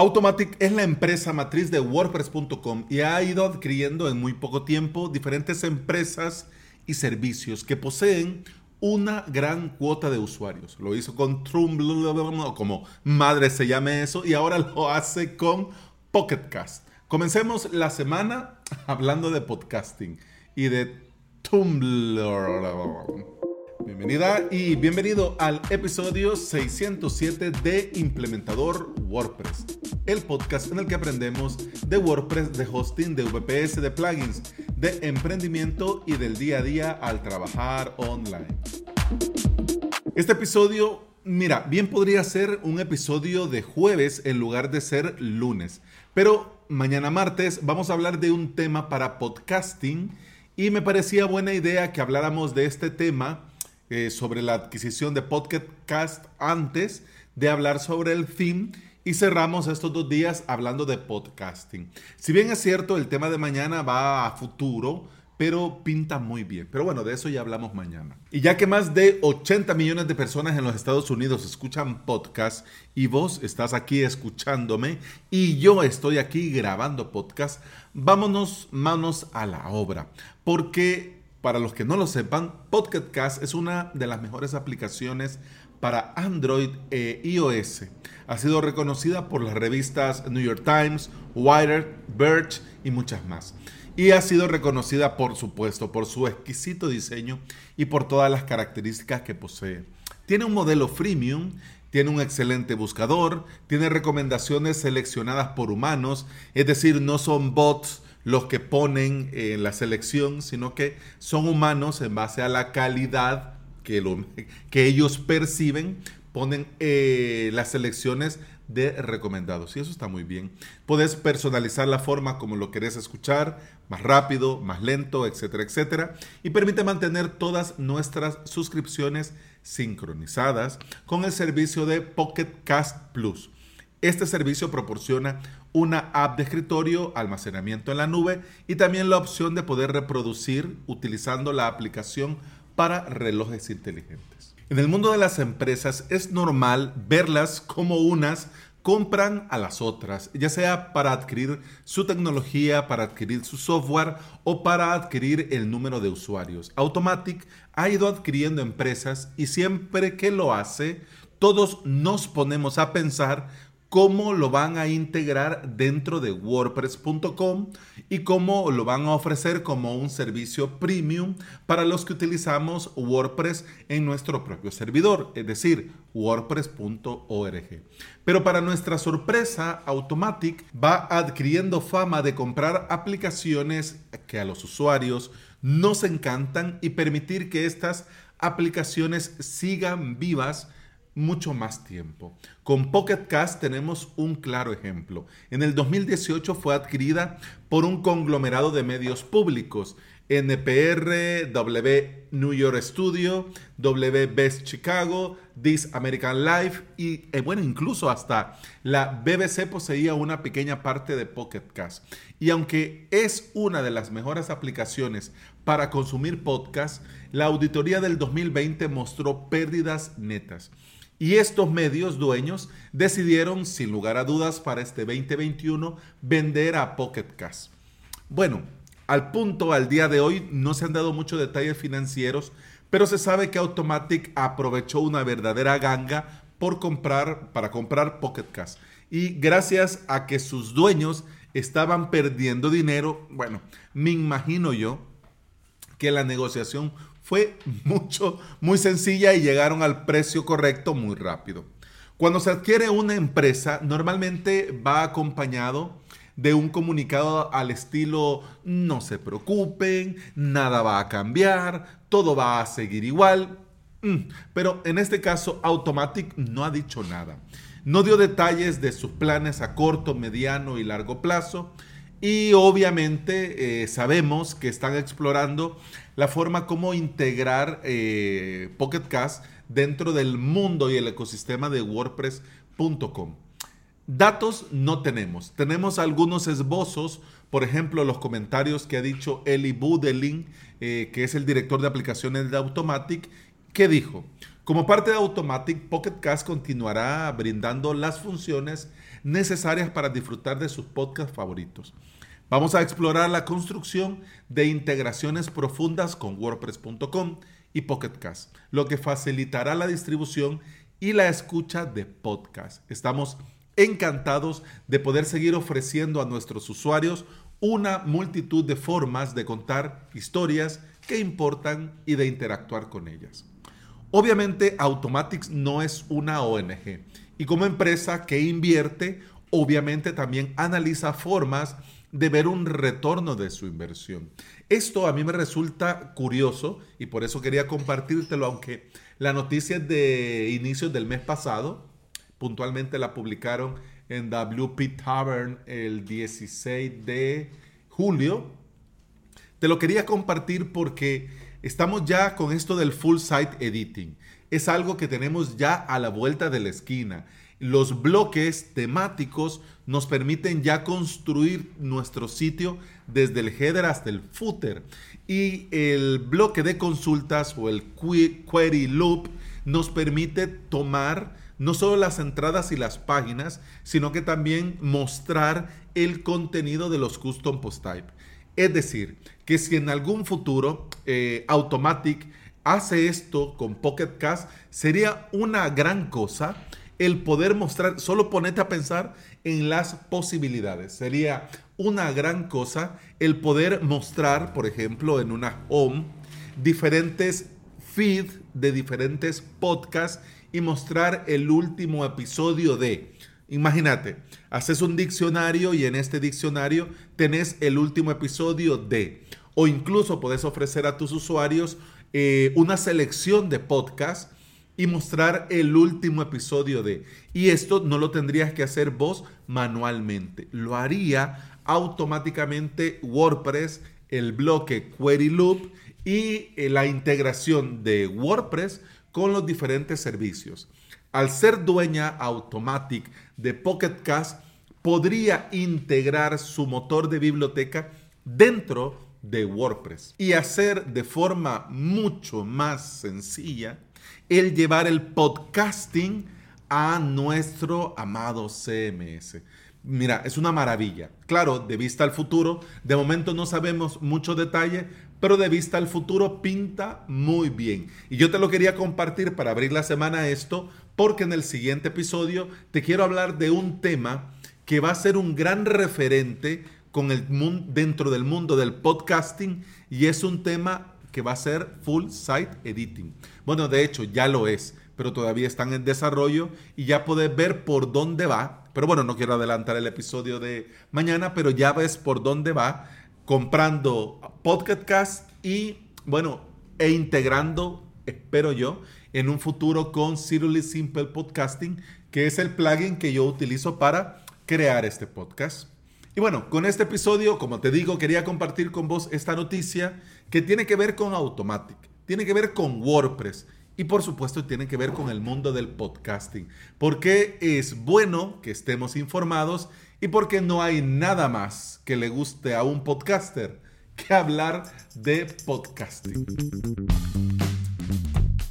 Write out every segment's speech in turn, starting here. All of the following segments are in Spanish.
Automatic es la empresa matriz de WordPress.com y ha ido adquiriendo en muy poco tiempo diferentes empresas y servicios que poseen una gran cuota de usuarios. Lo hizo con Tumblr, como madre se llame eso, y ahora lo hace con Pocketcast. Comencemos la semana hablando de podcasting y de Tumblr. Bienvenida y bienvenido al episodio 607 de Implementador WordPress, el podcast en el que aprendemos de WordPress, de hosting, de VPS, de plugins, de emprendimiento y del día a día al trabajar online. Este episodio, mira, bien podría ser un episodio de jueves en lugar de ser lunes, pero mañana martes vamos a hablar de un tema para podcasting y me parecía buena idea que habláramos de este tema eh, sobre la adquisición de Podcast antes de hablar sobre el theme y cerramos estos dos días hablando de podcasting. Si bien es cierto, el tema de mañana va a futuro, pero pinta muy bien. Pero bueno, de eso ya hablamos mañana. Y ya que más de 80 millones de personas en los Estados Unidos escuchan podcast y vos estás aquí escuchándome y yo estoy aquí grabando podcast, vámonos manos a la obra. Porque para los que no lo sepan, Podcast es una de las mejores aplicaciones para Android e iOS. Ha sido reconocida por las revistas New York Times, Wired, Birch y muchas más. Y ha sido reconocida, por supuesto, por su exquisito diseño y por todas las características que posee. Tiene un modelo freemium, tiene un excelente buscador, tiene recomendaciones seleccionadas por humanos, es decir, no son bots los que ponen en la selección, sino que son humanos en base a la calidad que, que ellos perciben, ponen eh, las selecciones de recomendados. Y eso está muy bien. Puedes personalizar la forma como lo querés escuchar, más rápido, más lento, etcétera, etcétera. Y permite mantener todas nuestras suscripciones sincronizadas con el servicio de Pocket Cast Plus. Este servicio proporciona una app de escritorio, almacenamiento en la nube y también la opción de poder reproducir utilizando la aplicación para relojes inteligentes. En el mundo de las empresas es normal verlas como unas compran a las otras, ya sea para adquirir su tecnología, para adquirir su software o para adquirir el número de usuarios. Automatic ha ido adquiriendo empresas y siempre que lo hace, todos nos ponemos a pensar cómo lo van a integrar dentro de wordpress.com y cómo lo van a ofrecer como un servicio premium para los que utilizamos WordPress en nuestro propio servidor, es decir, wordpress.org. Pero para nuestra sorpresa, Automatic va adquiriendo fama de comprar aplicaciones que a los usuarios nos encantan y permitir que estas aplicaciones sigan vivas mucho más tiempo. Con Pocket Cast tenemos un claro ejemplo. En el 2018 fue adquirida por un conglomerado de medios públicos. NPR, W New York Studio, W Best Chicago, This American Life y eh, bueno, incluso hasta la BBC poseía una pequeña parte de Pocket Cast. Y aunque es una de las mejores aplicaciones para consumir podcast, la auditoría del 2020 mostró pérdidas netas. Y estos medios dueños decidieron, sin lugar a dudas, para este 2021 vender a Pocket Cash. Bueno, al punto, al día de hoy, no se han dado muchos detalles financieros, pero se sabe que Automatic aprovechó una verdadera ganga por comprar, para comprar Pocket Cash. Y gracias a que sus dueños estaban perdiendo dinero, bueno, me imagino yo que la negociación fue mucho, muy sencilla y llegaron al precio correcto muy rápido. Cuando se adquiere una empresa, normalmente va acompañado de un comunicado al estilo no se preocupen, nada va a cambiar, todo va a seguir igual. Mm, pero en este caso, Automatic no ha dicho nada. No dio detalles de sus planes a corto, mediano y largo plazo. Y obviamente eh, sabemos que están explorando la forma como integrar eh, Pocket Cast dentro del mundo y el ecosistema de WordPress.com. Datos no tenemos. Tenemos algunos esbozos, por ejemplo, los comentarios que ha dicho Eli Budelin, eh, que es el director de aplicaciones de Automatic, que dijo, como parte de Automatic, Pocket Cast continuará brindando las funciones necesarias para disfrutar de sus podcasts favoritos. Vamos a explorar la construcción de integraciones profundas con WordPress.com y Pocket Cast, lo que facilitará la distribución y la escucha de podcast. Estamos encantados de poder seguir ofreciendo a nuestros usuarios una multitud de formas de contar historias que importan y de interactuar con ellas. Obviamente Automatics no es una ONG y como empresa que invierte, obviamente también analiza formas de ver un retorno de su inversión. Esto a mí me resulta curioso y por eso quería compartírtelo, aunque la noticia es de inicios del mes pasado, puntualmente la publicaron en WP Tavern el 16 de julio. Te lo quería compartir porque estamos ya con esto del full site editing. Es algo que tenemos ya a la vuelta de la esquina. Los bloques temáticos nos permiten ya construir nuestro sitio desde el header hasta el footer. Y el bloque de consultas o el query loop nos permite tomar no solo las entradas y las páginas, sino que también mostrar el contenido de los custom post type. Es decir, que si en algún futuro eh, Automatic hace esto con Pocket Cast, sería una gran cosa el poder mostrar, solo ponete a pensar en las posibilidades. Sería una gran cosa el poder mostrar, por ejemplo, en una home, diferentes feeds de diferentes podcasts y mostrar el último episodio de. Imagínate, haces un diccionario y en este diccionario tenés el último episodio de. O incluso puedes ofrecer a tus usuarios eh, una selección de podcasts y mostrar el último episodio de. Y esto no lo tendrías que hacer vos manualmente. Lo haría automáticamente WordPress, el bloque Query Loop y eh, la integración de WordPress con los diferentes servicios. Al ser dueña Automatic de Pocket Cast, podría integrar su motor de biblioteca dentro de WordPress y hacer de forma mucho más sencilla el llevar el podcasting a nuestro amado CMS. Mira, es una maravilla. Claro, de vista al futuro, de momento no sabemos mucho detalle, pero de vista al futuro pinta muy bien. Y yo te lo quería compartir para abrir la semana esto, porque en el siguiente episodio te quiero hablar de un tema que va a ser un gran referente con el dentro del mundo del podcasting y es un tema que va a ser full site editing. Bueno, de hecho ya lo es, pero todavía están en desarrollo y ya puedes ver por dónde va. Pero bueno, no quiero adelantar el episodio de mañana, pero ya ves por dónde va comprando Podcast y, bueno, e integrando, espero yo, en un futuro con Seriously Simple Podcasting, que es el plugin que yo utilizo para crear este podcast. Y bueno, con este episodio, como te digo, quería compartir con vos esta noticia que tiene que ver con Automatic, tiene que ver con WordPress y por supuesto tiene que ver con el mundo del podcasting, porque es bueno que estemos informados y porque no hay nada más que le guste a un podcaster que hablar de podcasting.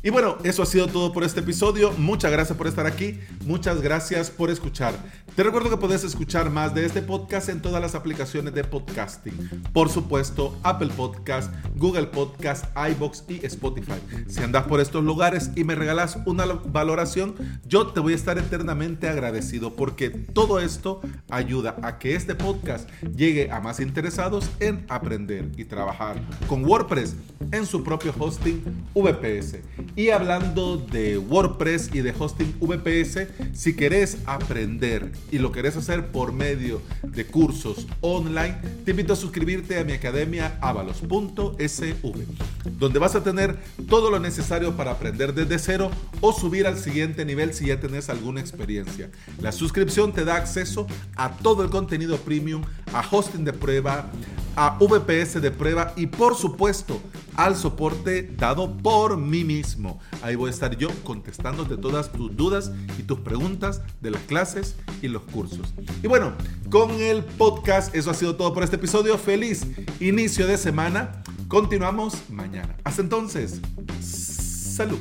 Y bueno, eso ha sido todo por este episodio. Muchas gracias por estar aquí. Muchas gracias por escuchar. Te recuerdo que puedes escuchar más de este podcast en todas las aplicaciones de podcasting. Por supuesto, Apple Podcast, Google Podcast, iBox y Spotify. Si andas por estos lugares y me regalas una valoración, yo te voy a estar eternamente agradecido porque todo esto ayuda a que este podcast llegue a más interesados en aprender y trabajar con WordPress en su propio hosting VPS. Y hablando de WordPress y de hosting VPS, si querés aprender y lo querés hacer por medio de cursos online, te invito a suscribirte a mi academia avalos.sv, donde vas a tener todo lo necesario para aprender desde cero o subir al siguiente nivel si ya tenés alguna experiencia. La suscripción te da acceso a todo el contenido premium, a hosting de prueba, a VPS de prueba y por supuesto al soporte dado por mí mismo. Ahí voy a estar yo contestándote todas tus dudas y tus preguntas de las clases y los cursos. Y bueno, con el podcast eso ha sido todo por este episodio. Feliz inicio de semana. Continuamos mañana. Hasta entonces, salud.